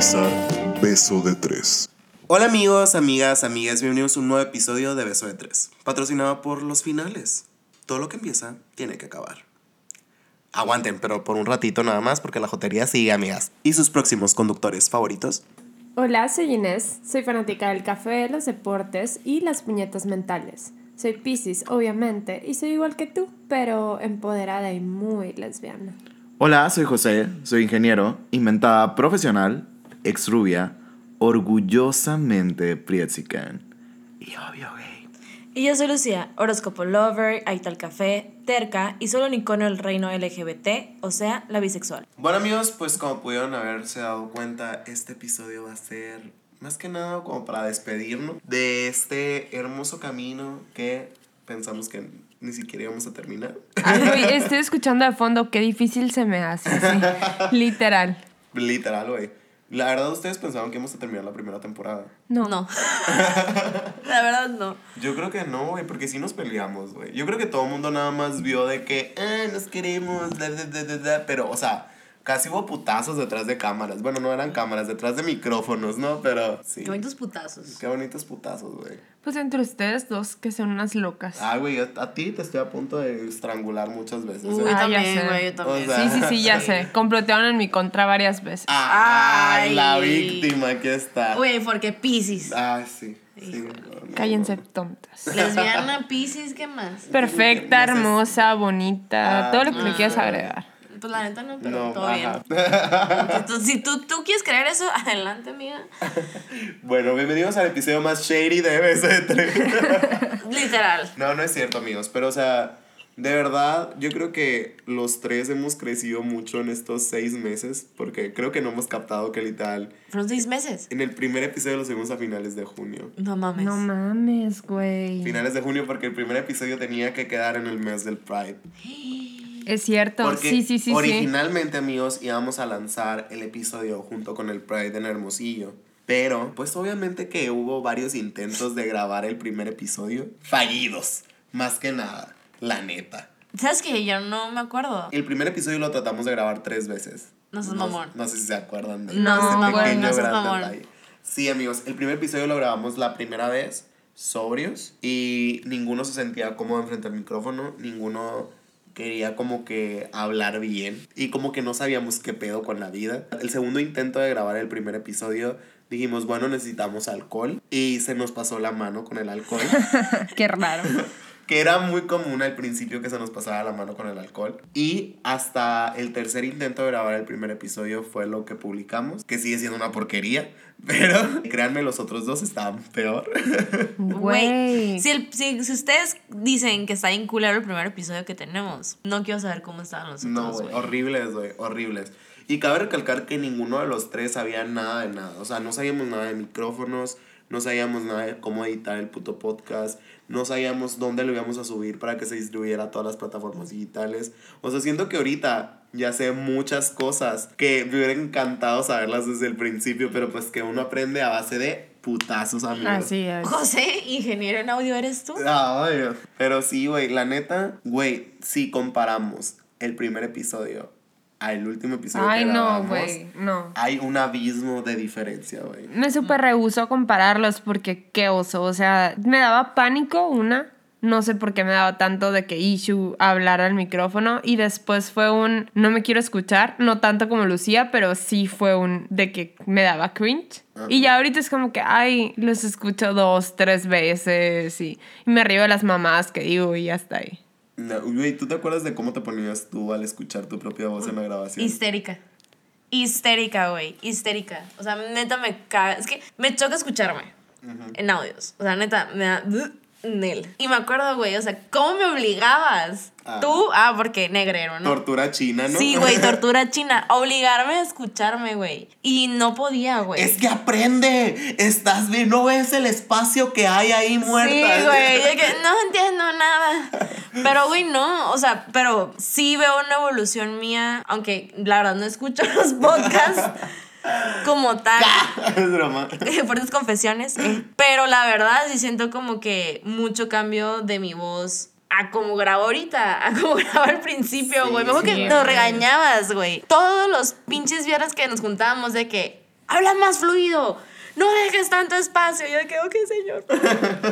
sintonizar Beso de Tres. Hola amigos, amigas, amigas, bienvenidos a un nuevo episodio de Beso de Tres, patrocinado por los finales. Todo lo que empieza tiene que acabar. Aguanten, pero por un ratito nada más porque la jotería sigue, amigas. ¿Y sus próximos conductores favoritos? Hola, soy Inés, soy fanática del café, los deportes y las puñetas mentales. Soy Pisces, obviamente, y soy igual que tú, pero empoderada y muy lesbiana. Hola, soy José, soy ingeniero, inventada profesional, ex rubia, orgullosamente prietsican y obvio gay. Y yo soy Lucía, horóscopo lover, adicta al café, terca y solo un icono del reino LGBT, o sea, la bisexual. Bueno amigos, pues como pudieron haberse dado cuenta, este episodio va a ser más que nada como para despedirnos de este hermoso camino que pensamos que ni siquiera íbamos a terminar. Ay, estoy escuchando de fondo, qué difícil se me hace, sí. Literal. Literal, güey. La verdad, ustedes pensaban que íbamos a terminar la primera temporada. No. No. la verdad no. Yo creo que no, güey, porque sí nos peleamos, güey. Yo creo que todo el mundo nada más vio de que, ah, nos queremos, bla, bla, bla, bla, bla", pero, o sea, casi hubo putazos detrás de cámaras. Bueno, no eran cámaras, detrás de micrófonos, ¿no? Pero sí. Qué bonitos putazos. Qué bonitos putazos, güey. Pues entre ustedes dos, que son unas locas. Ah, güey, a, a ti te estoy a punto de estrangular muchas veces. ¿eh? Uy, Ah, ya también, sé. güey, yo también. O sea, Sí, sí, sí, ya sé. Complotearon en mi contra varias veces. Ay, Ay. la víctima, aquí está. Güey, porque Pisces. Ay, sí. sí no, no, Cállense tontas. Lesbiana, Pisces, ¿qué más? Perfecta, hermosa, bonita, Ah, todo lo que no. le quieras agregar. Pues la neta no, pero No, todo ajá. bien. Entonces, si tú, tú quieres creer eso, adelante, amiga. Bueno, bienvenidos al episodio más shady de Beso de Tres. Literal. No, no es cierto, amigos, pero o sea, de verdad, yo creo que los tres hemos crecido mucho en estos seis meses, porque creo que no hemos captado que literal, Fueron seis meses. en el primer episodio lo subimos a finales de junio. No mames. No mames, güey. Finales de junio porque el primer episodio tenía que quedar en el mes del Pride. Es cierto, Porque sí, sí, sí, sí. originalmente, amigos, íbamos a lanzar el episodio junto con el Pride en Hermosillo. Pero, pues obviamente que hubo varios intentos de grabar el primer episodio fallidos. Más que nada, la neta. ¿Sabes qué? Yo no me acuerdo. El primer episodio lo tratamos de grabar tres veces. No seas mamón. No sé si se acuerdan de No, ese mamón, pequeño no mamón. detalle. Sí, amigos, el primer episodio lo grabamos la primera vez sobrios y ninguno se sentía cómodo enfrente al micrófono, ninguno quería como que hablar bien y como que no sabíamos qué pedo con la vida. El segundo intento de grabar el primer episodio dijimos, bueno, necesitamos alcohol y se nos pasó la mano con el alcohol. Qué raro. Que era muy común al principio que se nos pasara la mano con el alcohol. Y hasta el tercer intento de grabar el primer episodio fue lo que publicamos, que sigue siendo una porquería, pero créanme, los otros dos estaban peor. Güey. Si, el- si, si ustedes dicen que está bien culero el primer episodio que tenemos, no quiero saber cómo estaban los no, otros, güey, güey. horribles, güey, horribles. Y cabe recalcar que ninguno de los tres sabía nada de nada. O sea, no sabíamos nada de micrófonos, no sabíamos nada de cómo editar el puto podcast, no sabíamos dónde lo íbamos a subir para que se distribuyera a todas las plataformas digitales. O sea, siento que ahorita ya sé muchas cosas que me hubiera encantado saberlas desde el principio, pero pues que uno aprende a base de putazos, amigos. Así es. José, ingeniero en audio, ¿eres tú? Ay, pero sí, güey, la neta, güey, si comparamos el primer episodio al último episodio Ay, que no, güey, no. hay un abismo de diferencia, güey. Me súper rehuso a compararlos porque qué oso. O sea, me daba pánico una. No sé por qué me daba tanto de que Ishu hablara al micrófono. Y después fue un no me quiero escuchar. No tanto como Lucía, pero sí fue un de que me daba cringe. Y ya ahorita es como que, ay, los escucho dos, tres veces. Y, y me río de las mamás que digo y ya está ahí. No, Güey, ¿tú te acuerdas de cómo te ponías tú al escuchar tu propia voz en la grabación? Histérica. Histérica, güey. Histérica. O sea, neta me caga. Es que me choca escucharme en audios. O sea, neta, me da. Nel. Y me acuerdo, güey, o sea, ¿cómo me obligabas? Ah. Tú, ah, porque negrero, ¿no? Tortura china, ¿no? Sí, güey, tortura china. Obligarme a escucharme, güey. Y no podía, güey. Es que aprende. Estás bien, no ves el espacio que hay ahí muerta. Sí, güey, que no entiendo nada. Pero, güey, no, o sea, pero sí veo una evolución mía, aunque la verdad no escucho los podcasts como tal. es broma. Fuertes confesiones. eh. Pero la verdad sí siento como que mucho cambio de mi voz a como grabo ahorita, a como grabo al principio, güey. Me acuerdo sí, que nos regañabas, güey. Todos los pinches viernes que nos juntábamos de que habla más fluido, no dejes tanto espacio. Y yo de que, ok, señor.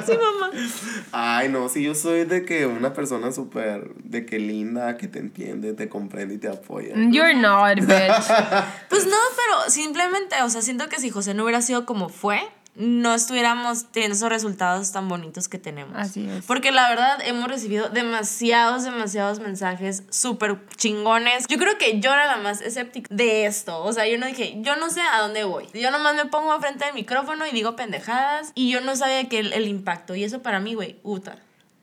sí, mamá. Ay, no, si yo soy de que una persona súper, de que linda, que te entiende, te comprende y te apoya. You're not, bitch. Pues no, pero simplemente, o sea, siento que si José no hubiera sido como fue, no estuviéramos teniendo esos resultados tan bonitos que tenemos. Así es. Porque la verdad hemos recibido demasiados, demasiados mensajes súper chingones. Yo creo que yo era la más escéptica de esto. O sea, yo no dije, yo no sé a dónde voy. Yo nomás me pongo frente del micrófono y digo pendejadas. Y yo no sabía que el, el impacto. Y eso para mí, güey, uta.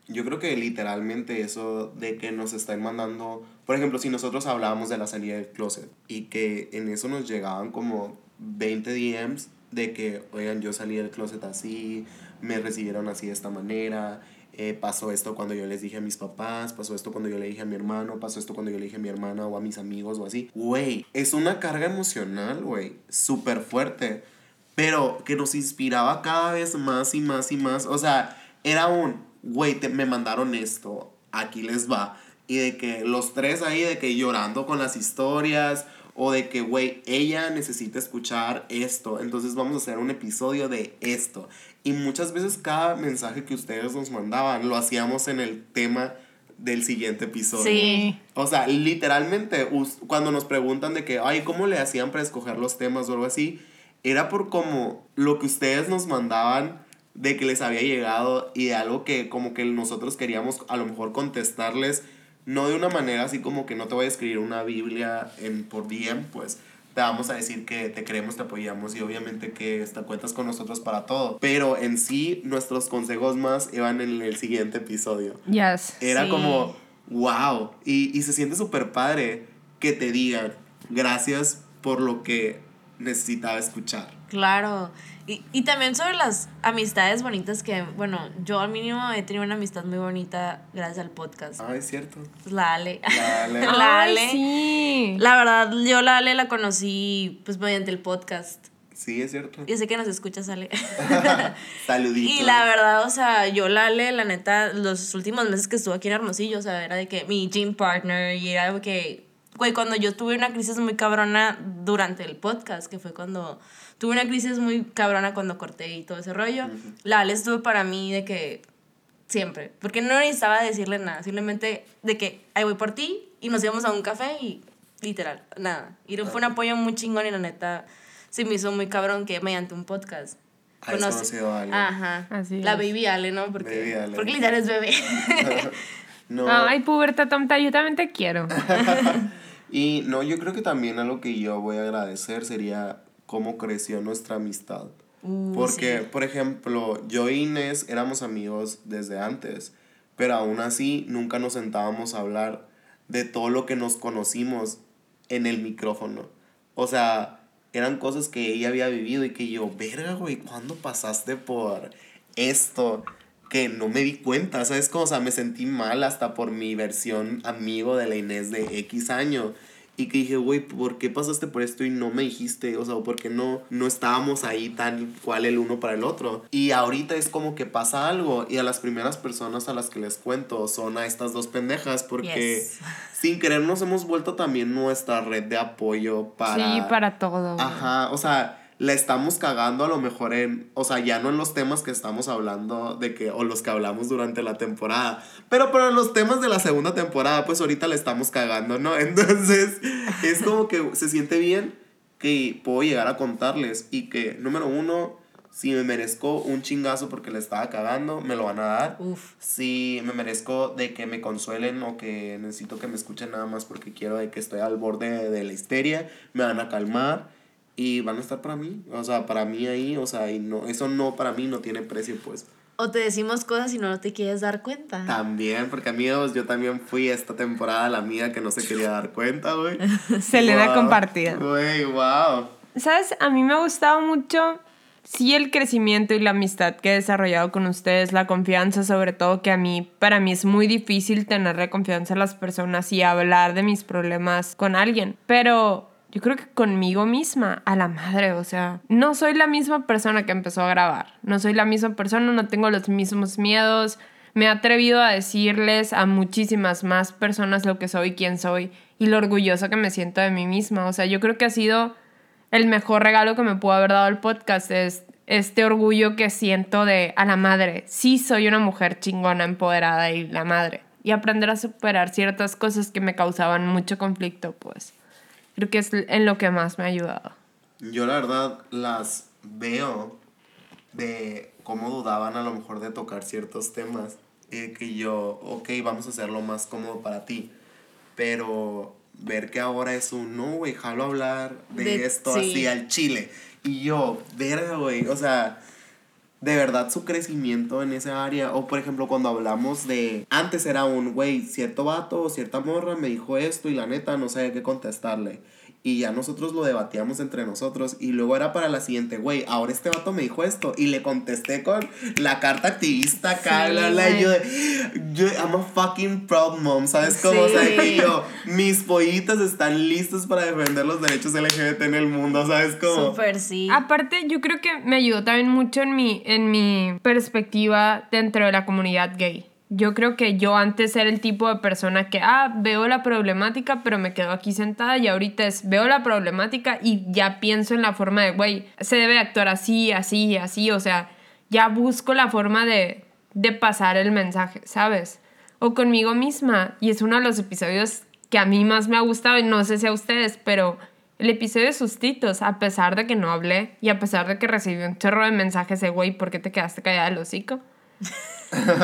Yo creo que literalmente eso de que nos están mandando, por ejemplo, si nosotros hablábamos de la salida del closet y que en eso nos llegaban como 20 DMs de que, oigan, yo salí del closet así, me recibieron así de esta manera, eh, pasó esto cuando yo les dije a mis papás, pasó esto cuando yo le dije a mi hermano, pasó esto cuando yo le dije a mi hermana o a mis amigos o así. Güey, es una carga emocional, güey, súper fuerte, pero que nos inspiraba cada vez más y más y más. O sea, era un, güey, me mandaron esto, aquí les va. Y de que los tres ahí, de que llorando con las historias, o de que, güey, ella necesita escuchar esto, entonces vamos a hacer un episodio de esto. Y muchas veces cada mensaje que ustedes nos mandaban lo hacíamos en el tema del siguiente episodio. Sí. O sea, literalmente, cuando nos preguntan de que, ay, ¿cómo le hacían para escoger los temas o algo así? Era por como lo que ustedes nos mandaban de que les había llegado y de algo que como que nosotros queríamos a lo mejor contestarles, no de una manera así como que no te voy a escribir una Biblia en, por DM, pues te vamos a decir que te queremos, te apoyamos y obviamente que esta, cuentas con nosotros para todo. Pero en sí, nuestros consejos más iban en el siguiente episodio. Yes. Era Sí. como, wow. Y, y se siente súper padre que te digan gracias por lo que necesitaba escuchar. Claro. Y, y también sobre las amistades bonitas que, bueno, yo al mínimo he tenido una amistad muy bonita gracias al podcast. Ah, es cierto. Pues la Ale. La Ale. La Ay, Ale. sí. La verdad, yo la Ale la conocí pues mediante el podcast. Sí, es cierto. Yo sé que nos escuchas, Ale. Saluditos. y la verdad, o sea, yo la Ale, la neta, los últimos meses que estuve aquí en Hermosillo, o sea, era de que mi gym partner y era de que, güey, cuando yo tuve una crisis muy cabrona durante el podcast, que fue cuando tuve una crisis muy cabrona cuando corté y todo ese rollo, la Ale estuvo para mí de que siempre, porque no necesitaba decirle nada, simplemente de que ahí voy por ti y nos íbamos a un café y literal, nada. Y fue un apoyo muy chingón y la neta se me hizo muy cabrón que mediante un podcast. Conocí- conocido a Ale. Ajá. Así la es. baby Ale, ¿no? Porque, Baby Ale. porque literal es bebé. No. Ay, puberta tonta, yo también te quiero. Y no, yo creo que también algo que yo voy a agradecer sería cómo creció nuestra amistad. Uh, Porque, sí. por ejemplo, yo y Inés éramos amigos desde antes, pero aún así nunca nos sentábamos a hablar de todo lo que nos conocimos en el micrófono. O sea, eran cosas que ella había vivido y que yo, verga, güey, ¿cuándo pasaste por esto? Que no me di cuenta, ¿sabes? Como, o sea, me sentí mal hasta por mi versión amigo de la Inés de X año. Y que dije, güey, ¿por qué pasaste por esto y no me dijiste? O sea, ¿por qué no, no estábamos ahí tan cual el uno para el otro? Y ahorita es como que pasa algo y a las primeras personas a las que les cuento son a estas dos pendejas porque Yes. sin querer nos hemos vuelto también nuestra red de apoyo para... Sí, para todo. Ajá, o sea, la estamos cagando a lo mejor en, o sea, ya no en los temas que estamos hablando de que, o los que hablamos durante la temporada, pero en los temas de la segunda temporada, pues ahorita la estamos cagando, ¿no? Entonces, es como que se siente bien que puedo llegar a contarles y que, número uno, si me merezco un chingazo porque le estaba cagando, me lo van a dar. Uf. Si me merezco de que me consuelen o que necesito que me escuchen nada más porque quiero de que estoy al borde de la histeria, me van a calmar y van a estar para mí. O sea, para mí ahí, o sea, y no, eso no para mí no tiene precio, pues. O te decimos cosas y no te quieres dar cuenta. También, porque amigos, yo también fui esta temporada la amiga que no se quería dar cuenta, güey. Selena Wow. compartida. Güey, wow. ¿Sabes? A mí me ha gustado mucho, sí, el crecimiento y la amistad que he desarrollado con ustedes, la confianza, sobre todo que a mí, para mí es muy difícil tenerle confianza a las personas y hablar de mis problemas con alguien. Pero yo creo que conmigo misma, a la madre, o sea, no soy la misma persona que empezó a grabar. No soy la misma persona, no tengo los mismos miedos. Me he atrevido a decirles a muchísimas más personas lo que soy quién soy y lo orgullosa que me siento de mí misma. O sea, yo creo que ha sido el mejor regalo que me pudo haber dado el podcast es este orgullo que siento de a la madre. Sí, soy una mujer chingona, empoderada y la madre. Y aprender a superar ciertas cosas que me causaban mucho conflicto, pues. Creo que es en lo que más me ha ayudado. Yo la verdad las veo de cómo dudaban a lo mejor de tocar ciertos temas. Y que yo, ok, vamos a hacerlo más cómodo para ti. Pero ver que ahora es un, no, güey, jalo hablar de, De- esto sí. así al chile. Y yo, verga, güey, o sea, de verdad su crecimiento en esa área. O por ejemplo, cuando hablamos de. Antes era un, güey, cierto vato o cierta morra me dijo esto y la neta no sabía qué contestarle. Y ya nosotros lo debatíamos entre nosotros. Y luego era para la siguiente, güey, ahora este vato me dijo esto. Y le contesté con la carta activista acá, Sí, y güey. yo de. Yo, I'm a fucking proud mom, ¿sabes cómo? O sea, Sí. que yo, mis pollitas están listos para defender los derechos LGBT en el mundo, ¿sabes cómo? Súper sí. Aparte, yo creo que me ayudó también mucho en mi, en mi perspectiva dentro de la comunidad gay. Yo creo que yo antes era el tipo de persona que, ah, veo la problemática, pero me quedo aquí sentada y ahorita es, veo la problemática y ya pienso en la forma de, güey, se debe actuar así, así, así, o sea, ya busco la forma de, de pasar el mensaje, ¿sabes? O conmigo misma, y es uno de los episodios que a mí más me ha gustado, y no sé si a ustedes, pero el episodio de sustitos, a pesar de que no hablé y a pesar de que recibí un chorro de mensajes de, güey, ¿por qué te quedaste callada del hocico?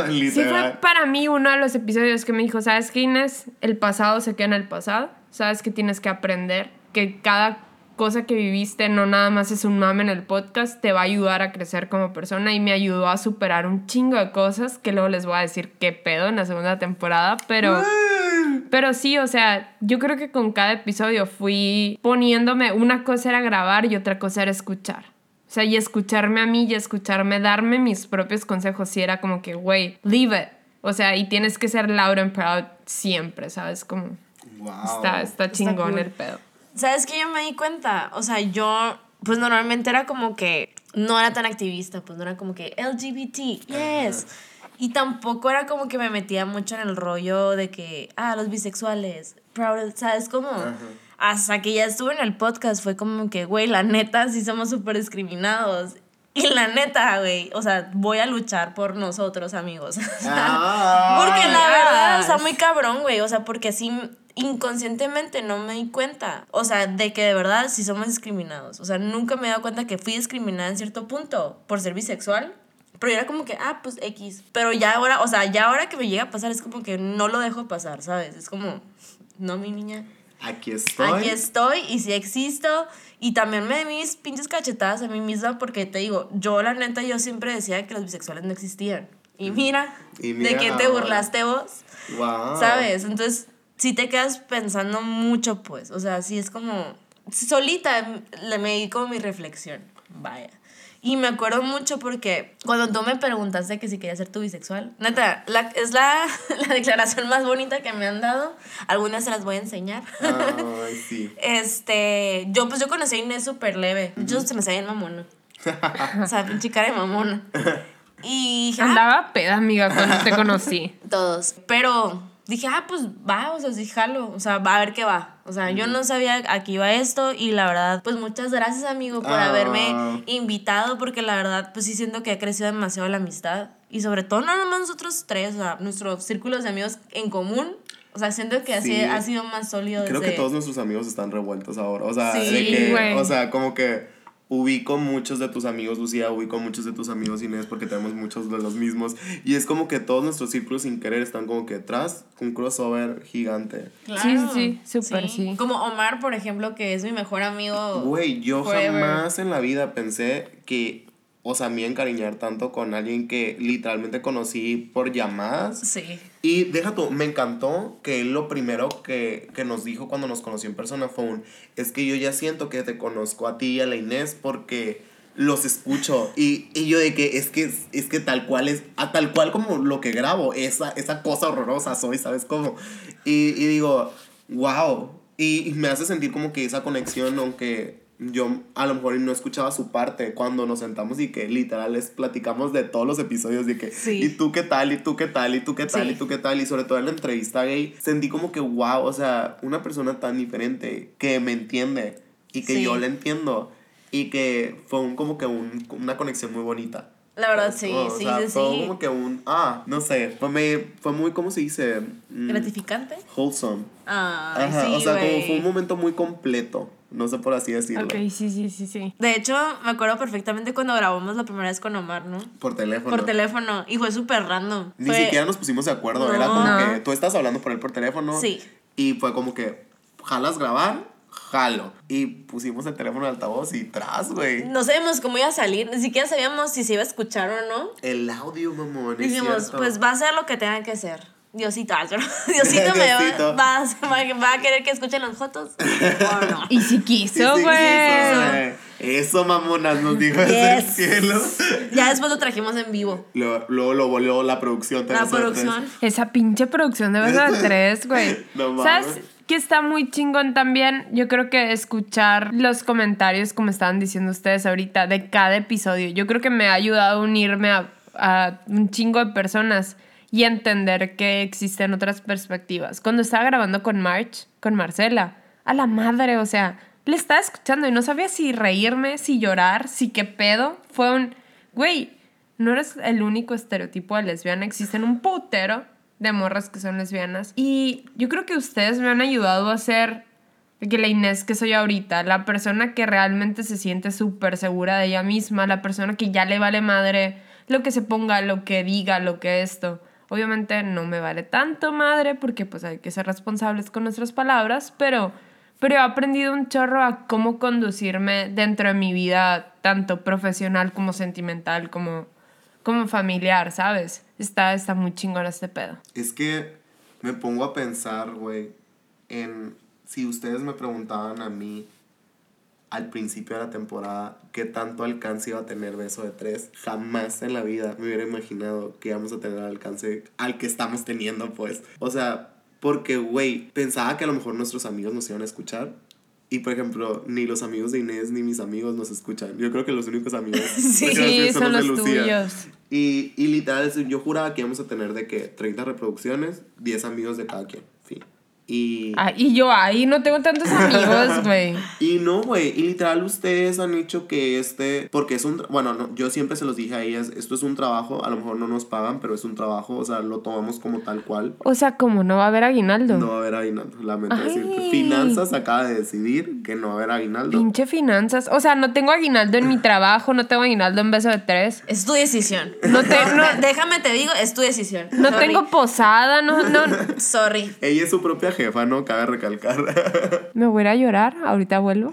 Sí fue para mí uno de los episodios que me dijo, ¿sabes qué, Inés? El pasado se queda en el pasado. Sabes que tienes que aprender que cada cosa que viviste no nada más es un mame en el podcast, te va a ayudar a crecer como persona y me ayudó a superar un chingo de cosas que luego les voy a decir qué pedo en la segunda temporada, pero... Pero sí, o sea, yo creo que con cada episodio fui poniéndome, una cosa era grabar y otra cosa era escuchar. O sea, y escucharme a mí y escucharme, darme mis propios consejos. Y era como que, güey, leave it. O sea, y tienes que ser loud and proud siempre, ¿sabes? Como, Wow. está, está chingón cool. el pedo. ¿Sabes qué? Yo me di cuenta. O sea, yo, pues normalmente era como que no era tan activista, pues no era como que LGBT, yes. Y tampoco era como que me metía mucho en el rollo de que, ah, los bisexuales, proud, ¿sabes cómo? Hasta que ya estuve en el podcast fue como que, güey, la neta, sí somos súper discriminados. Y la neta, güey, o sea, voy a luchar por nosotros, amigos. Ah. Porque la verdad, está Yes. muy cabrón, güey. O sea, porque así inconscientemente no me di cuenta. O sea, de que de verdad sí somos discriminados. O sea, nunca me he dado cuenta que fui discriminada en cierto punto por ser bisexual. Pero yo era como que, ah, pues X. Pero ya ahora, o sea, ya ahora que me llega a pasar es como que no lo dejo pasar, ¿sabes? Es como, no, mi niña. Aquí estoy. Aquí estoy y sí existo. Y también me di mis pinches cachetadas a mí misma porque te digo, yo la neta, yo siempre decía que los bisexuales no existían. Y mira, Y ¿de mira quién te burlaste vos? Wow. ¿Sabes? Entonces, sí te quedas pensando mucho, pues. O sea, sí es como. Solita le me di como mi reflexión. Vaya. Y me acuerdo mucho porque cuando tú me preguntaste que si quería ser tu bisexual, neta, la- es la, la declaración más bonita que me han dado. Algunas se las voy a enseñar. Ay, sí. Este, yo pues yo conocí a Inés súper leve. Yo se me sabía en mamona. o sea, pinche cara de mamona. Y dije, ah, Andaba peda, amiga, cuando te conocí. todos. Pero dije, ah, pues va, o sea, sí, jalo. O sea, va a ver qué va. O sea, yo no sabía a qué iba esto y la verdad, pues muchas gracias, amigo, por Ah. haberme invitado porque la verdad, pues sí siento que ha crecido demasiado la amistad. Y sobre todo, no nomás nosotros tres, o sea, nuestros círculos de amigos en común. O sea, siento que así Sí. ha sido más sólido Creo desde... que todos nuestros amigos están revueltos ahora. O sea, Sí, de que, o sea, como que ubico muchos de tus amigos, Lucía, ubico muchos de tus amigos, Inés, porque tenemos muchos de los mismos. Y es como que todos nuestros círculos sin querer están como que detrás, un crossover gigante. Sí, sí, sí, súper sí. Como Omar, por ejemplo, que es mi mejor amigo. Güey, yo Forever. jamás en la vida pensé que, o sea, a encariñar tanto con alguien que literalmente conocí por llamadas. Sí. Y deja tú, me encantó que él lo primero que, que nos dijo cuando nos conoció en persona fue un, es que yo ya siento que te conozco a ti y a la Inés porque los escucho. Y, y yo de que es que es que tal cual es, a tal cual como lo que grabo, esa, esa cosa horrorosa soy, ¿sabes cómo? Y, y digo, wow. Y, y me hace sentir como que esa conexión, aunque yo a lo mejor no escuchaba su parte cuando nos sentamos y que literal les platicamos de todos los episodios de que Sí. y tú qué tal y tú qué tal y tú qué tal Sí. y tú qué tal y sobre todo en la entrevista gay sentí como que wow o sea una persona tan diferente que me entiende y que Sí. yo le entiendo y que fue un, como que un, una conexión muy bonita. La verdad, sí, O sí, sea, sí, fue sí. como que un, ah, no sé, fue, me, fue muy, ¿cómo se dice? Mm, ¿Gratificante? Wholesome. Ajá, sí, o sea, como fue un momento muy completo, no sé por así decirlo. Ok, sí, sí, sí, sí. De hecho, me acuerdo perfectamente cuando grabamos la primera vez con Omar, ¿no? Por teléfono. Por teléfono. Y fue súper random. Ni Fue- siquiera nos pusimos de acuerdo, No. era como No. que tú estás hablando por él por teléfono. Sí. Y fue como que, ¿jalas grabar? Jalo. Y pusimos el teléfono de altavoz y tras, güey. No sabíamos cómo iba a salir, ni siquiera sabíamos si se iba a escuchar o no. El audio, mamón. es Dijimos, pues va a ser lo que tenga que ser. Diosito, Diosito me Diosito. va, va, a- va a querer que escuchen los fotos o no. Y si quiso, güey. Eso, mamonas, nos dijo desde el Yes. cielo. Ya después lo trajimos en vivo. Luego, luego lo volvió la producción. La producción. Esa pinche producción de beso de tres, güey. No mames. ¿Sabes qué está muy chingón también? Yo creo que escuchar los comentarios, como estaban diciendo ustedes ahorita, de cada episodio. Yo creo que me ha ayudado a unirme a, a un chingo de personas y entender que existen otras perspectivas. Cuando estaba grabando con March, con Marcela, a la madre, o sea, le estaba escuchando y no sabía si reírme, si llorar, si qué pedo. Fue un, güey, no eres el único estereotipo de lesbiana, existen un putero de morras que son lesbianas. Y yo creo que ustedes me han ayudado a ser que la Inés que soy ahorita, la persona que realmente se siente súper segura de ella misma, la persona que ya le vale madre lo que se ponga, lo que diga, lo que esto. Obviamente no me vale tanto madre porque pues hay que ser responsables con nuestras palabras, pero, pero he aprendido un chorro a cómo conducirme dentro de mi vida, tanto profesional como sentimental, como, como familiar, ¿sabes? Está, está muy chingón este pedo. Es que me pongo a pensar, güey, en si ustedes me preguntaban a mí al principio de la temporada qué tanto alcance iba a tener Beso de Tres, jamás en la vida me hubiera imaginado que íbamos a tener el alcance al que estamos teniendo, pues. O sea, porque, güey, pensaba que a lo mejor nuestros amigos nos iban a escuchar. Y, por ejemplo, ni los amigos de Inés ni mis amigos nos escuchan. Yo creo que los únicos amigos Sí. Sí, son de los Lucía. tuyos. Y, y literal, yo juraba que íbamos a tener de que 30 reproducciones, 10 amigos de cada quien. Y, Ah, y yo ahí no tengo tantos amigos, güey. y no, güey. Y literal, ustedes han hecho que este. Porque es un. Bueno, no, yo siempre se los dije a ellas: esto es un trabajo. A lo mejor no nos pagan, pero es un trabajo. O sea, lo tomamos como tal cual. O sea, como no va a haber aguinaldo. No va a haber aguinaldo. Lamento Ay. decirte. Finanzas acaba de decidir que no va a haber aguinaldo. Pinche finanzas. O sea, no tengo aguinaldo en mi trabajo, no tengo aguinaldo en beso de tres. Es tu decisión. No te- no- Déjame te digo, es tu decisión. No Sorry. tengo posada, no, no. Sorry. Ella es su propia jefa, ¿no? Cabe recalcar. Me voy a ir a llorar, ahorita vuelvo.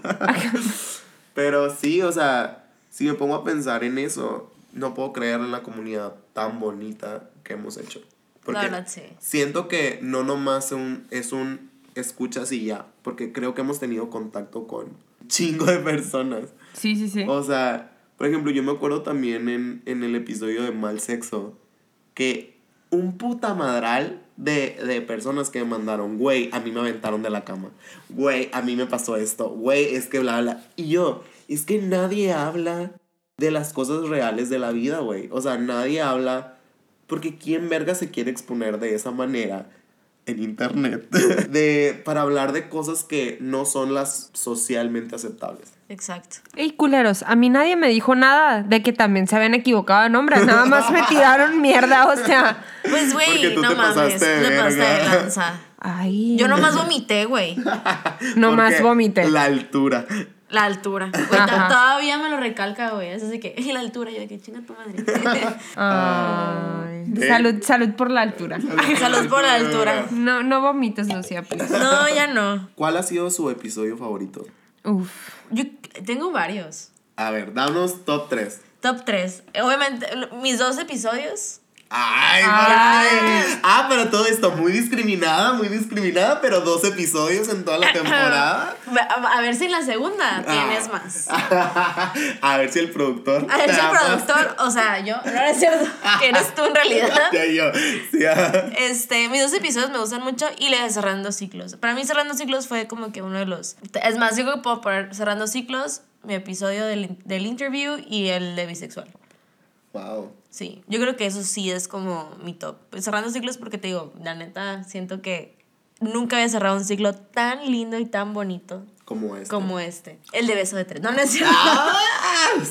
Pero sí, o sea, si me pongo a pensar en eso, no puedo creer en la comunidad tan bonita que hemos hecho. Porque La verdad, sí. siento que no nomás un, es un escuchas y ya, porque creo que hemos tenido contacto con un chingo de personas. Sí, sí, sí. O sea, por ejemplo, yo me acuerdo también en, en el episodio de Mal Sexo que un puta madral de, de personas que me mandaron, güey, a mí me aventaron de la cama, güey, a mí me pasó esto, güey, es que bla, bla. Y yo, es que nadie habla de las cosas reales de la vida, güey. O sea, nadie habla, porque ¿quién verga se quiere exponer de esa manera? En internet de para hablar de cosas que no son las socialmente aceptables. Exacto. Ey, culeros, a mí nadie me dijo nada de que también se habían equivocado de nombre. Nada más me tiraron mierda, o sea. Pues, güey, no mames. Te pasaste de lanza. Ay. Yo nomás vomité, güey. Nomás vomité. La altura. La altura. Güey, todavía me lo recalca, güey. Es así que, y la altura, yo de que chinga tu madre. Ay. Salud, salud por la altura. Salud por la altura. No, no vomites, Lucía, please. No, ya no. ¿Cuál ha sido su episodio favorito? Uf. Yo tengo varios. A ver, danos top 3. Top 3. Obviamente, mis dos episodios. Ay, Ay. Ah, pero todo esto muy discriminada, muy discriminada, pero dos episodios en toda la temporada. A, ver si en la segunda tienes Ah. más. A ver si el productor. A ver si el productor, o sea, yo, no es cierto, que eres tú en realidad. Ya yo. Sí, ah. Este, mis dos episodios me gustan mucho y le de Cerrando Ciclos. Para mí Cerrando Ciclos fue como que uno de los... Es más, yo creo que puedo poner Cerrando Ciclos, mi episodio del, del interview y el de bisexual. Wow. Sí, yo creo que eso sí es como mi top. Pues cerrando ciclos porque te digo, la neta, siento que nunca había cerrado un ciclo tan lindo y tan bonito como este. como este. El de beso de tres. No, no es cierto. ¡Ah!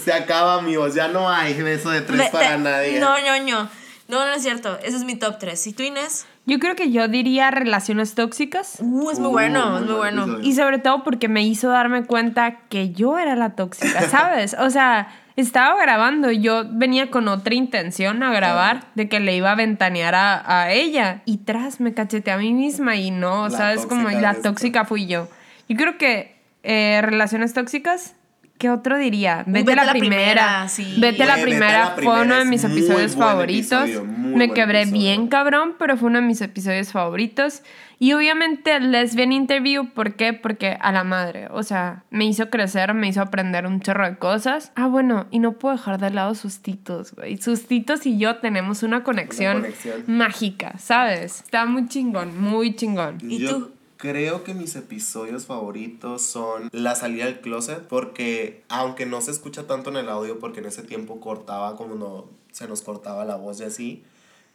Se acaba, amigos. Ya no hay beso de tres Me- para te- nadie. No, no, no. No, no es cierto. Ese es mi top 3. ¿Y tú, Inés? Yo creo que yo diría relaciones tóxicas. Uh, es muy Uh, bueno, muy es muy buen bueno. Y sobre todo porque me hizo darme cuenta que yo era la tóxica, ¿sabes? O sea, estaba grabando yo venía con otra intención a grabar, de que le iba a ventanear a, a ella. Y tras me cacheteé a mí misma y no, La ¿sabes? Como la tóxica fui yo. Yo creo que eh, relaciones tóxicas. ¿Qué otro diría? Vete, Vete a la, primera. primera, sí. Vete a la Vete a primera. la Fue primera uno de mis muy episodios favoritos. episodio, Me quebré episodio. bien cabrón, pero fue uno de mis episodios favoritos. Y obviamente Lesbian Interview, ¿por qué? Porque a la madre, o sea, me hizo crecer, me hizo aprender un chorro de cosas. Ah, bueno, y no puedo dejar de lado Sustitos, güey. Sustitos y yo tenemos una conexión, conexión. mágica, ¿sabes? Está muy chingón, muy chingón. ¿Y Yo tú? Creo que mis episodios favoritos son la salida del closet, porque aunque no se escucha tanto en el audio, porque en ese tiempo cortaba como no se nos cortaba la voz y así,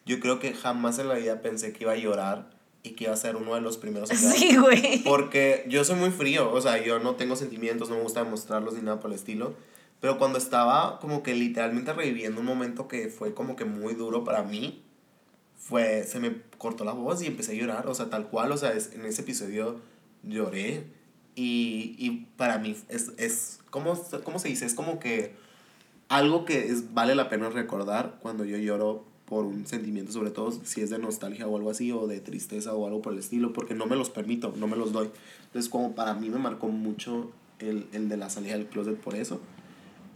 yo creo que jamás en la vida pensé que iba a llorar y que iba a ser uno de los primeros. Sí, güey. Porque yo soy muy frío, o sea, yo no tengo sentimientos, no me gusta demostrarlos ni nada por el estilo. Pero cuando estaba como que literalmente reviviendo un momento que fue como que muy duro para mí, fue, se me cortó la voz y empecé a llorar, o sea, tal cual, o sea, es- en ese episodio lloré. Y, y para mí es, es ¿cómo, ¿cómo se dice? Es como que algo que es, vale la pena recordar cuando yo lloro por un sentimiento, sobre todo si es de nostalgia o algo así, o de tristeza o algo por el estilo, porque no me los permito, no me los doy. Entonces, como para mí me marcó mucho el, el de la salida del closet por eso.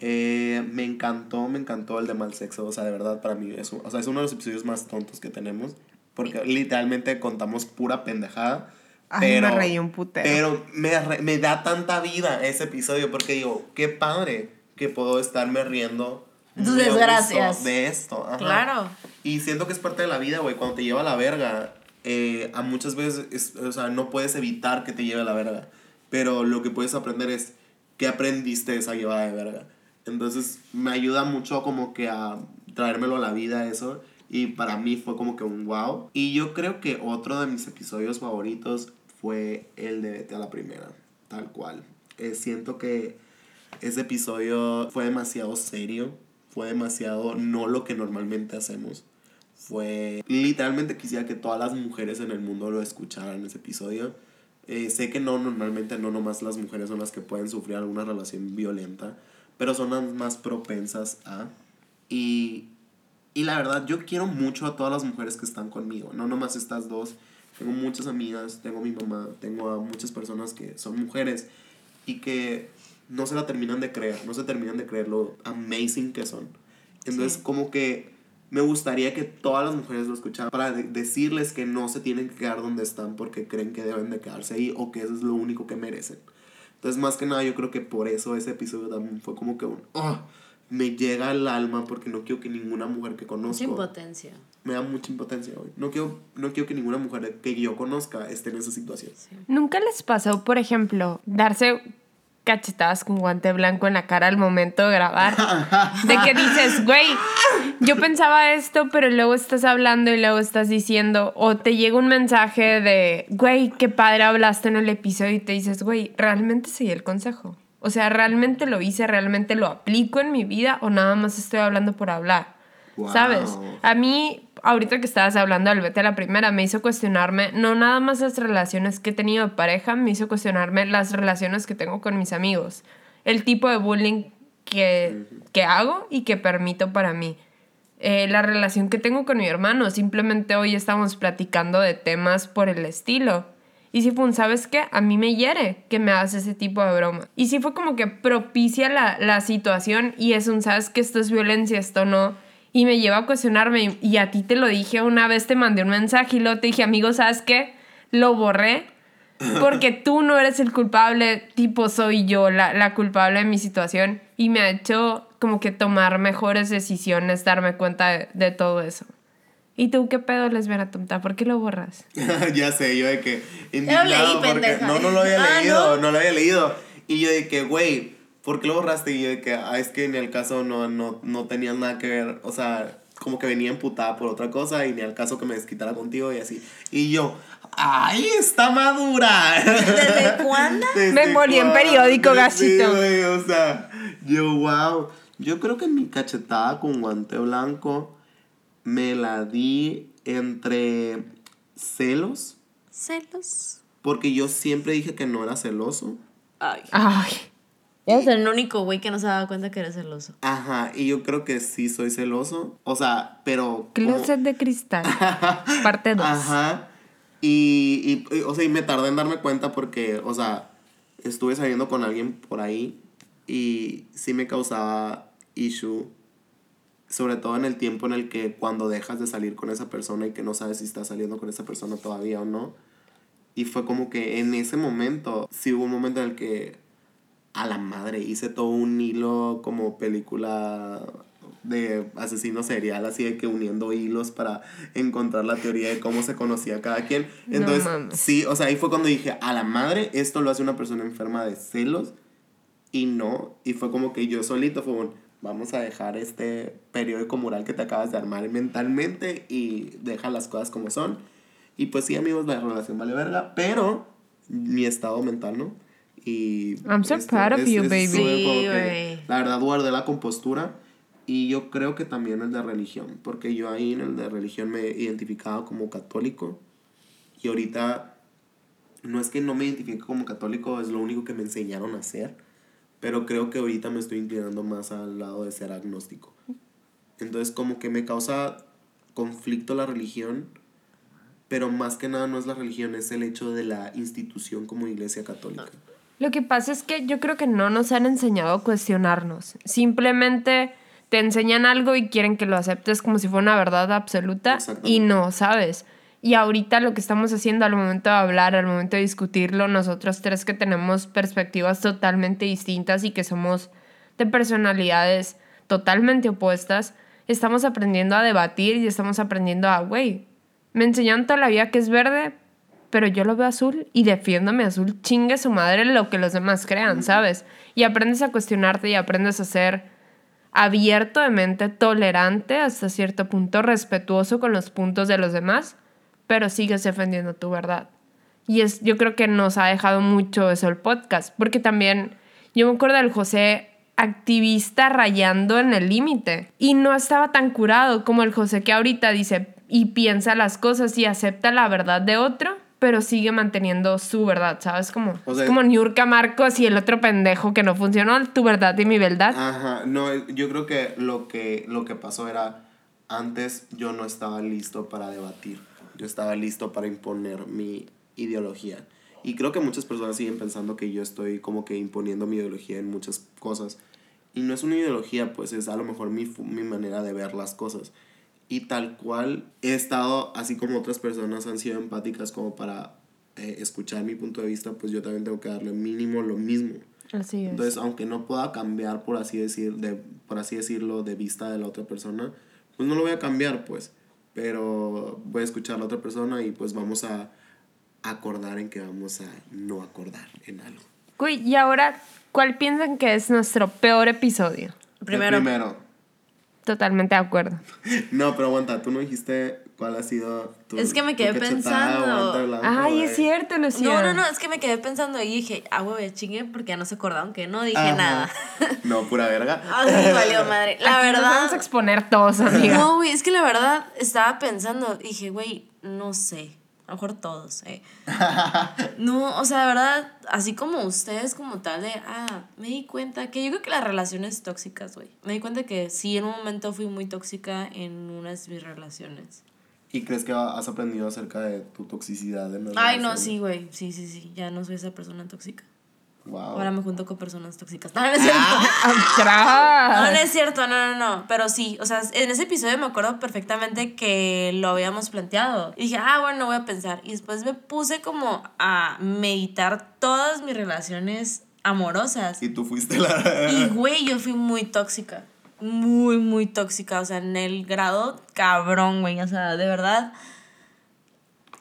Eh, me encantó, me encantó el de mal sexo, o sea, de verdad, para mí es, o sea, es uno de los episodios más tontos que tenemos, porque literalmente contamos pura pendejada. Ay, pero, me reí un putero. Pero me, re- me da tanta vida ese episodio, porque digo, qué padre que puedo estarme riendo. Tus gusto desgracias. De esto. ajá. Claro. Y siento que es parte de la vida, güey. Cuando te lleva a la verga, eh, a muchas veces, es- o sea, no puedes evitar que te lleve a la verga. Pero lo que puedes aprender es qué aprendiste de esa llevada de verga. Entonces, me ayuda mucho como que a traérmelo a la vida eso. Y para mí fue como que un wow. Y yo creo que otro de mis episodios favoritos fue el de Vete a la Primera. Tal cual. Eh, siento que ese episodio fue demasiado serio. Fue demasiado no lo que normalmente hacemos. Fue. Literalmente quisiera que todas las mujeres en el mundo lo escucharan ese episodio. Eh, sé que no, normalmente no nomás las mujeres son las que pueden sufrir alguna relación violenta, pero son las más propensas a. Y, y la verdad, yo quiero mucho a todas las mujeres que están conmigo, no nomás estas dos. Tengo muchas amigas, tengo a mi mamá, tengo a muchas personas que son mujeres y que no se la terminan de creer, no se terminan de creer lo amazing que son. Entonces, Sí. como que me gustaría que todas las mujeres lo escucharan para de- decirles que no se tienen que quedar donde están porque creen que deben de quedarse ahí o que eso es lo único que merecen. Entonces, más que nada, yo creo que por eso ese episodio también fue como que un... "Ah", me llega al alma porque no quiero que ninguna mujer que Mucha conozco... impotencia. me da mucha impotencia hoy. No quiero, no quiero que ninguna mujer que yo conozca esté en esa situación. ¿Nunca les pasó, por ejemplo, darse cachetadas con guante blanco en la cara al momento de grabar? De que dices, güey, yo pensaba esto, pero luego estás hablando y luego estás diciendo, o te llega un mensaje de, güey, qué padre hablaste en el episodio y te dices, güey, realmente seguí el consejo. O sea, realmente lo hice, realmente lo aplico en mi vida o nada más estoy hablando por hablar. Wow. ¿Sabes? A mí, ahorita que estabas hablando del vete a la primera, me hizo cuestionarme, no nada más las relaciones que he tenido de pareja, me hizo cuestionarme las relaciones que tengo con mis amigos. El tipo de bullying que, que hago y que permito para mí. Eh, la relación que tengo con mi hermano, simplemente hoy estamos platicando de temas por el estilo. Y si fue un, ¿sabes qué? A mí me hiere que me hagas ese tipo de broma. Y si fue como que propicia la, la situación y es un, ¿sabes qué? Esto es violencia, esto no. Y me lleva a cuestionarme. Y a ti te lo dije una vez, te mandé un mensaje y luego te dije, amigo, ¿sabes qué? Lo borré porque tú no eres el culpable, tipo soy yo la, la culpable de mi situación. Y me ha hecho como que tomar mejores decisiones, darme cuenta de, de todo eso. ¿Y tú qué pedo, lesbiana tonta? ¿Por qué lo borras? ya sé, yo de que leí, porque no, no lo había Ah, leído, ¿no? ¿no? lo había leído. Y yo de que, güey, ¿por qué lo borraste? Y yo de que, ah, es que en el caso no, no, no tenía nada que ver, o sea, como que venía emputada por otra cosa y ni al caso que me desquitara contigo y así. Y yo, ¡Ay, está madura! ¿Desde cuándo? ¿Desde Me envolí en periódico, Sí, gachito. güey, o sea, yo, wow. Yo creo que mi cachetada con guante blanco me la di entre celos, Celos. porque yo siempre dije que no era celoso. Ay. Ay. Eres el único güey que no se daba cuenta que eres celoso. Ajá, y yo creo que sí soy celoso. O sea, pero. como- Closet de cristal. Parte 2. Ajá. Y, y, y, o sea, y me tardé en darme cuenta porque, o sea, estuve saliendo con alguien por ahí y sí me causaba issue, sobre todo en el tiempo en el que cuando dejas de salir con esa persona y que no sabes si estás saliendo con esa persona todavía o no. Y fue como que en ese momento, sí hubo un momento en el que a la madre hice todo un hilo como película de asesino serial, así de que uniendo hilos para encontrar la teoría de cómo se conocía cada quien. Entonces, sí, o sea, ahí fue cuando dije, a la madre, esto lo hace una persona enferma de celos y no. Y fue como que yo solito fue un, vamos a dejar este periódico mural que te acabas de armar mentalmente y deja las cosas como son. Y pues sí, amigos, la relación vale verga, pero mi estado mental, ¿no? Y I'm so proud of you, baby. estuve como Sí, que. La verdad, guardé la compostura. Y yo creo que también el de religión, porque yo ahí en el de religión me identificaba como católico. Y ahorita no es que no me identifique como católico, es lo único que me enseñaron a hacer. Pero creo que ahorita me estoy inclinando más al lado de ser agnóstico. Entonces como que me causa conflicto la religión, pero más que nada no es la religión, es el hecho de la institución como iglesia católica. Lo que pasa es que yo creo que no nos han enseñado a cuestionarnos. Simplemente te enseñan algo y quieren que lo aceptes como si fuera una verdad absoluta y no, ¿sabes? Y ahorita lo que estamos haciendo al momento de hablar, al momento de discutirlo, nosotros tres que tenemos perspectivas totalmente distintas y que somos de personalidades totalmente opuestas, estamos aprendiendo a debatir y estamos aprendiendo a, güey, me enseñaron toda la vida que es verde, pero yo lo veo azul y defiendo mi azul, chingue su madre lo que los demás crean, ¿sabes? Y aprendes a cuestionarte y aprendes a ser abierto de mente, tolerante hasta cierto punto, respetuoso con los puntos de los demás, pero sigues defendiendo tu verdad. Y es, yo creo que nos ha dejado mucho eso el podcast, porque también yo me acuerdo del José activista rayando en el límite y no estaba tan curado como el José que ahorita dice y piensa las cosas y acepta la verdad de otro, pero sigue manteniendo su verdad, ¿sabes? Como, O sea, es como Niurka Marcos y el otro pendejo que no funcionó, tu verdad y mi verdad. Ajá, no, yo creo que lo que, lo que pasó era, antes yo no estaba listo para debatir, yo estaba listo para imponer mi ideología. Y creo que muchas personas siguen pensando que yo estoy como que imponiendo mi ideología en muchas cosas. Y no es una ideología, pues es a lo mejor mi, mi manera de ver las cosas. Y tal cual he estado, así como otras personas han sido empáticas como para eh, escuchar mi punto de vista, pues yo también tengo que darle mínimo lo mismo. Así es. Entonces, aunque no pueda cambiar, por así, decir, de, por así decirlo, de vista de la otra persona, pues no lo voy a cambiar, pues. Pero voy a escuchar a la otra persona y pues vamos a acordar en que vamos a no acordar en algo. Güey, y ahora, ¿cuál piensan que es nuestro peor episodio? El Primero. Totalmente de acuerdo. No, pero aguanta, tú no dijiste cuál ha sido tu. Es que me quedé pensando. blanco, Ay, es cierto, Lucía. No, no, no, es que me quedé pensando y dije, ah, güey, chingue, porque ya no se acordaron que no dije Ajá. nada. No, pura verga. Ay, valió madre. La Aquí nos verdad. vamos a exponer todos, amiga. No, güey, es que la verdad estaba pensando, dije, güey, no sé. A lo mejor todos, eh. No, o sea, de verdad, así como ustedes como tal de, ah, me di cuenta que yo creo que las relaciones tóxicas, güey. Me di cuenta que sí, en un momento fui muy tóxica en unas de mis relaciones. ¿Y crees que has aprendido acerca de tu toxicidad? En Ay, no, sí, güey. Sí, sí, sí. Ya no soy esa persona tóxica. Wow. Ahora me junto con personas tóxicas. No, no es cierto. ¡Atrás! No, no es cierto, no, no, no. Pero sí, o sea, en ese episodio me acuerdo perfectamente que lo habíamos planteado. Y dije, ah, bueno, voy a pensar. Y después me puse como a meditar todas mis relaciones amorosas. Y tú fuiste la. Y, güey, yo fui muy tóxica. Muy, muy tóxica. O sea, en el grado cabrón, güey. O sea, de verdad.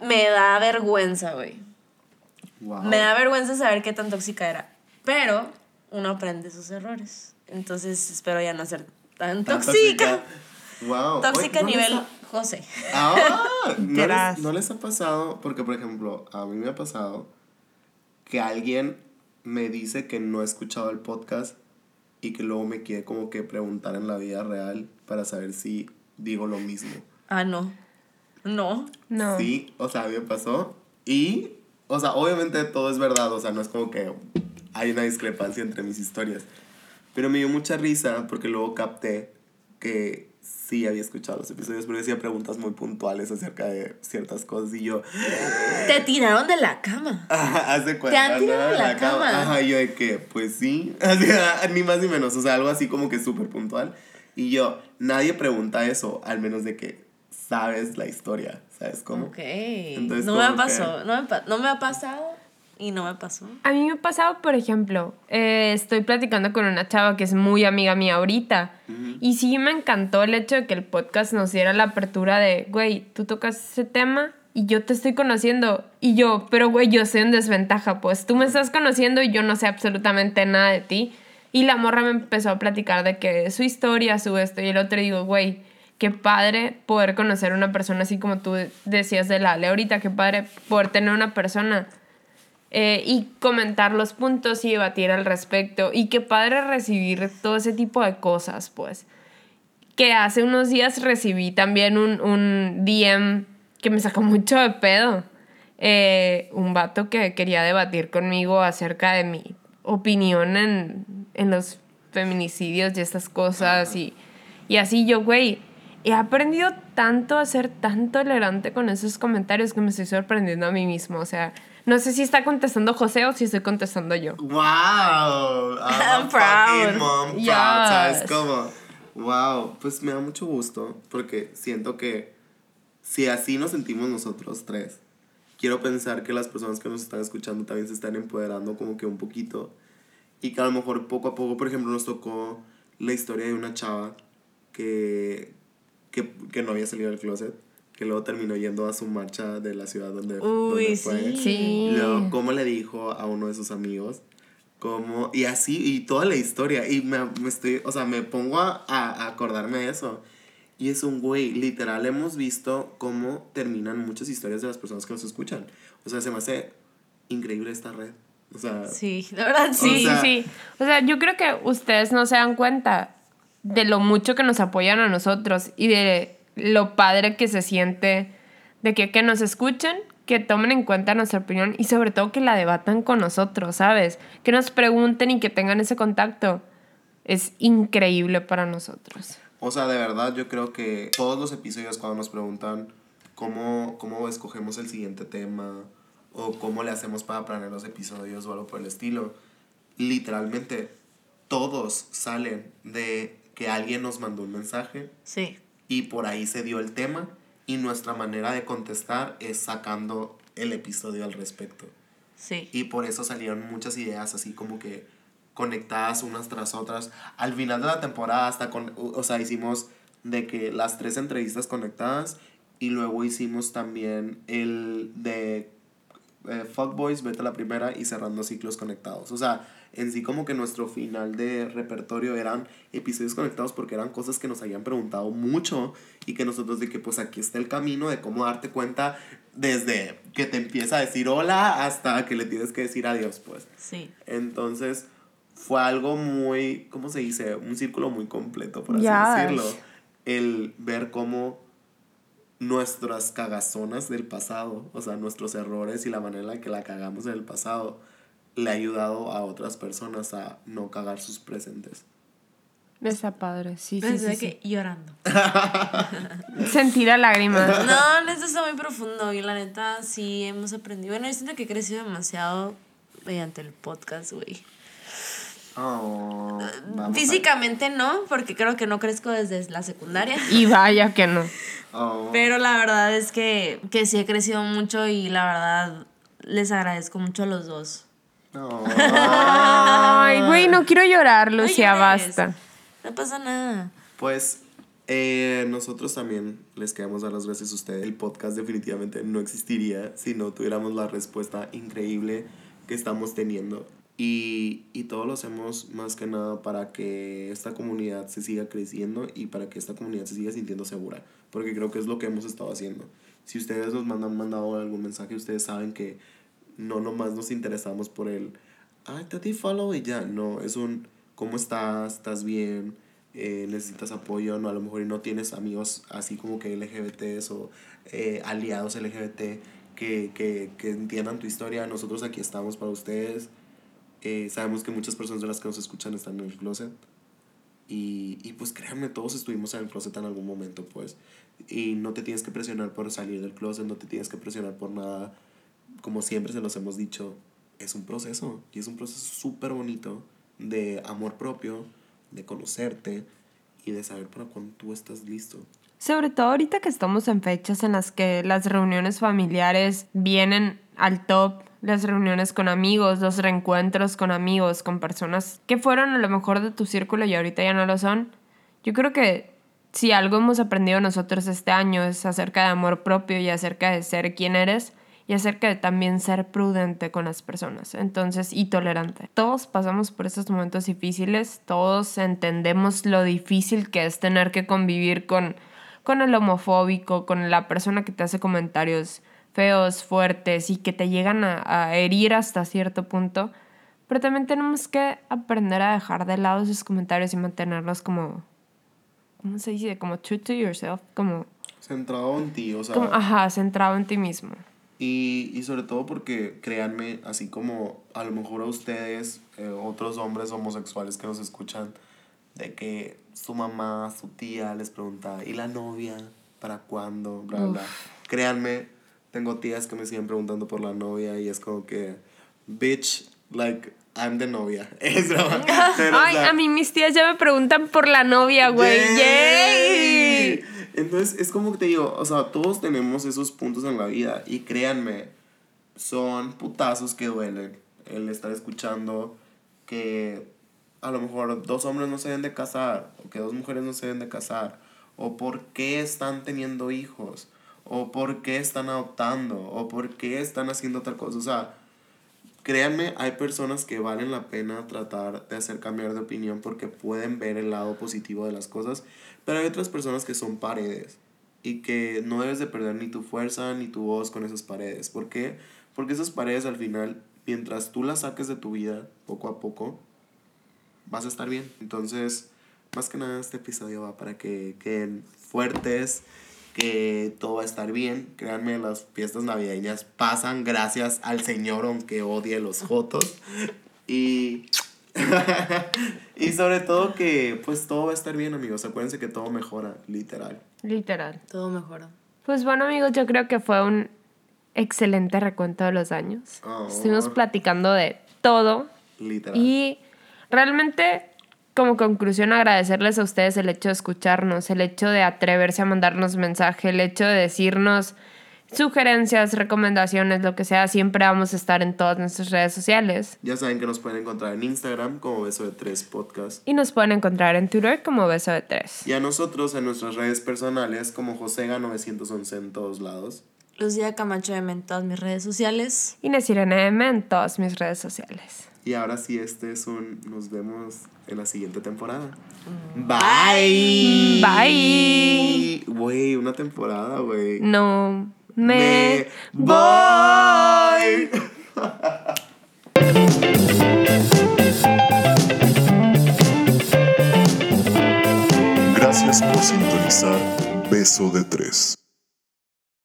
Me da vergüenza, güey. Wow. Me da vergüenza saber qué tan tóxica era. Pero uno aprende sus errores. Entonces espero ya no ser tan, Tan tóxica. Wow. Tóxica a Oye, ¿dónde nivel José. Ah, ¿no les. ¿no les ha pasado? Porque, por ejemplo, a mí me ha pasado que alguien me dice que no ha escuchado el podcast y que luego me quiere como que preguntar en la vida real para saber si digo lo mismo. Ah, no. No. No. Sí, o sea, a mí me pasó. Y, o sea, obviamente todo es verdad, o sea, no es como que hay una discrepancia entre mis historias. Pero me dio mucha risa porque luego capté que sí había escuchado los episodios, pero decía preguntas muy puntuales acerca de ciertas cosas y yo, Te tiraron de la cama. hace cuenta. han tirado ¿no? de la cama. Ajá, y yo de que, pues sí, ni más ni menos, o sea, algo así como que súper puntual. Y yo, nadie pregunta eso, al menos de que sabes la historia, ¿sabes cómo? Ok. Entonces, no me como pasó. que- No, me pa- no me ha pasado y no me pasó. A mí me ha pasado, por ejemplo, eh, estoy platicando con una chava que es muy amiga mía ahorita. Y sí me encantó el hecho de que el podcast nos diera la apertura de, güey, tú tocas ese tema y yo te estoy conociendo. Y yo, pero güey, yo soy en desventaja, pues tú me estás conociendo y yo no sé absolutamente nada de ti. Y la morra me empezó a platicar de que su historia, su esto y el otro. Y digo, güey, qué padre poder conocer a una persona así como tú decías de la Ale ahorita, qué padre poder tener una persona eh, y comentar los puntos y debatir al respecto. Y qué padre recibir todo ese tipo de cosas, pues. Que hace unos días recibí también un, un DM que me sacó mucho de pedo. Eh, un vato que quería debatir conmigo acerca de mi opinión en, en los feminicidios y estas cosas. Y, y así yo, güey, he aprendido tanto a ser tan tolerante con esos comentarios que me estoy sorprendiendo a mí mismo. O sea, no sé si está contestando José o si estoy contestando yo. Wow, I'm, proud. mom proud, Yes. ¿sabes cómo? Wow, pues me da mucho gusto porque siento que si así nos sentimos nosotros tres, quiero pensar que las personas que nos están escuchando también se están empoderando como que un poquito y que a lo mejor poco a poco, por ejemplo, nos tocó la historia de una chava que, que, que no había salido del closet, que luego terminó yendo a su marcha de la ciudad donde, Uy, donde fue. sí. Sí. Luego, cómo le dijo a uno de sus amigos, cómo, y así, y toda la historia, y me, me estoy, o sea, me pongo a, a acordarme de eso. Y es un güey, literal, hemos visto cómo terminan muchas historias de las personas que nos escuchan. O sea, se me hace increíble esta red. O sea, Sí, la verdad sí. Sí, O sea- sí. O sea, yo creo que ustedes no se dan cuenta de lo mucho que nos apoyan a nosotros y de lo padre que se siente de que, que nos escuchen, que tomen en cuenta nuestra opinión y sobre todo que la debatan con nosotros, ¿sabes? Que nos pregunten y que tengan ese contacto. Es increíble para nosotros. O sea, de verdad yo creo que todos los episodios cuando nos preguntan cómo, cómo escogemos el siguiente tema o cómo le hacemos para planear los episodios o algo por el estilo, literalmente todos salen de que alguien nos mandó un mensaje Sí. y por ahí se dio el tema y nuestra manera de contestar es sacando el episodio al respecto. Sí. Y por eso salieron muchas ideas así como que conectadas unas tras otras. Al final de la temporada hasta con, o sea, hicimos de que las tres entrevistas conectadas y luego hicimos también el de eh, Fuckboys, vete a la primera y cerrando ciclos conectados. O sea, en sí como que nuestro final de repertorio eran episodios conectados porque eran cosas que nos habían preguntado mucho y que nosotros de que pues aquí está el camino de cómo darte cuenta desde que te empieza a decir hola hasta que le tienes que decir adiós, pues. Sí. Entonces fue algo muy, ¿cómo se dice? Un círculo muy completo, por así Yes. decirlo. El ver cómo nuestras cagazonas del pasado, o sea, nuestros errores y la manera en la que la cagamos en el pasado, le ha ayudado a otras personas a no cagar sus presentes. Está padre, sí, sí, Pensé sí, que llorando. sí. Sentir a lágrimas. No, neta está muy profundo y la neta sí hemos aprendido. Bueno, yo siento que he crecido demasiado mediante el podcast, güey. Oh, Físicamente no, porque creo que no crezco desde la secundaria. Y vaya que no. Oh. Pero la verdad es que, que sí he crecido mucho y la verdad les agradezco mucho a los dos. Oh. Ay, güey, no quiero llorar, No Lucía, llores. basta. No pasa nada. Pues eh, nosotros también les queremos dar las gracias a ustedes. El podcast definitivamente no existiría si no tuviéramos la respuesta increíble que estamos teniendo. Y, y todo lo hacemos más que nada para que esta comunidad se siga creciendo y para que esta comunidad se siga sintiendo segura. porque creo que es lo que hemos estado haciendo. Si ustedes nos mandan mandado algún mensaje, ustedes saben que no nomás nos interesamos por el, ay, te di follow y ya. No, es un, ¿cómo estás? ¿Estás bien? Eh, ¿Necesitas apoyo? No, a lo mejor no tienes amigos así como que LGBTs o eh, aliados LGBT que, que, que entiendan tu historia. Nosotros aquí estamos para ustedes. Eh, sabemos que muchas personas de las que nos escuchan están en el closet. Y, y pues créanme, todos estuvimos en el closet en algún momento, pues. Y no te tienes que presionar por salir del closet, no te tienes que presionar por nada. Como siempre se los hemos dicho, es un proceso. Y es un proceso súper bonito de amor propio, de conocerte y de saber para cuando tú estás listo. Sobre todo ahorita que estamos en fechas en las que las reuniones familiares vienen al top, las reuniones con amigos, los reencuentros con amigos, con personas que fueron a lo mejor de tu círculo y ahorita ya no lo son. Yo creo que si algo hemos aprendido nosotros este año es acerca de amor propio y acerca de ser quien eres y acerca de también ser prudente con las personas, entonces, y tolerante. Todos pasamos por esos momentos difíciles, todos entendemos lo difícil que es tener que convivir con, con el homofóbico, con la persona que te hace comentarios feos, fuertes y que te llegan a, a herir hasta cierto punto. Pero también tenemos que aprender a dejar de lado esos comentarios y mantenerlos como, ¿cómo se dice? Como true to yourself, como, Centrado en ti, o sea. como ajá, centrado en ti mismo. Y, y sobre todo porque, créanme, así como a lo mejor a ustedes, eh, otros hombres homosexuales que nos escuchan, de que su mamá, su tía les pregunta, ¿y la novia? ¿Para cuándo? Bla, bla. Créanme, tengo tías que me siguen preguntando por la novia y es como que, bitch, like, I'm the novia. Es Ay, a mí mis tías ya me preguntan por la novia, güey. ¡Yay! Entonces, es como que te digo, o sea, todos tenemos esos puntos en la vida y créanme, son putazos que duelen el estar escuchando que a lo mejor dos hombres no se deben de casar o que dos mujeres no se deben de casar o por qué están teniendo hijos o por qué están adoptando o por qué están haciendo tal cosa, o sea, Créanme, hay personas que valen la pena tratar de hacer cambiar de opinión porque pueden ver el lado positivo de las cosas, pero hay otras personas que son paredes y que no debes de perder ni tu fuerza ni tu voz con esas paredes. ¿Por qué? Porque esas paredes al final, mientras tú las saques de tu vida poco a poco, vas a estar bien. Entonces, más que nada este episodio va para que queden fuertes, que todo va a estar bien. Créanme, las fiestas navideñas pasan gracias al Señor, aunque odie los jotos. Y... y sobre todo que pues todo va a estar bien, amigos. Acuérdense que todo mejora, literal. Literal. Todo mejoró. Pues bueno, amigos, yo creo que fue un excelente recuento de los años. Oh. Estuvimos platicando de todo Literal. y realmente como conclusión agradecerles a ustedes el hecho de escucharnos, el hecho de atreverse a mandarnos mensaje, el hecho de decirnos sugerencias, recomendaciones, lo que sea, siempre vamos a estar en todas nuestras redes sociales. Ya saben que nos pueden encontrar en Instagram como Beso de Tres Podcast. Y nos pueden encontrar en Twitter como Beso de Tres. Y a nosotros en nuestras redes personales como Josega911 en todos lados. Lucía Camacho M en todas mis redes sociales. Y Nesirene M en todas mis redes sociales. Y ahora sí, este es un... Nos vemos en la siguiente temporada. Bye. Bye. Güey, una temporada, güey. No me, voy. Gracias por sintonizar Beso de Tres.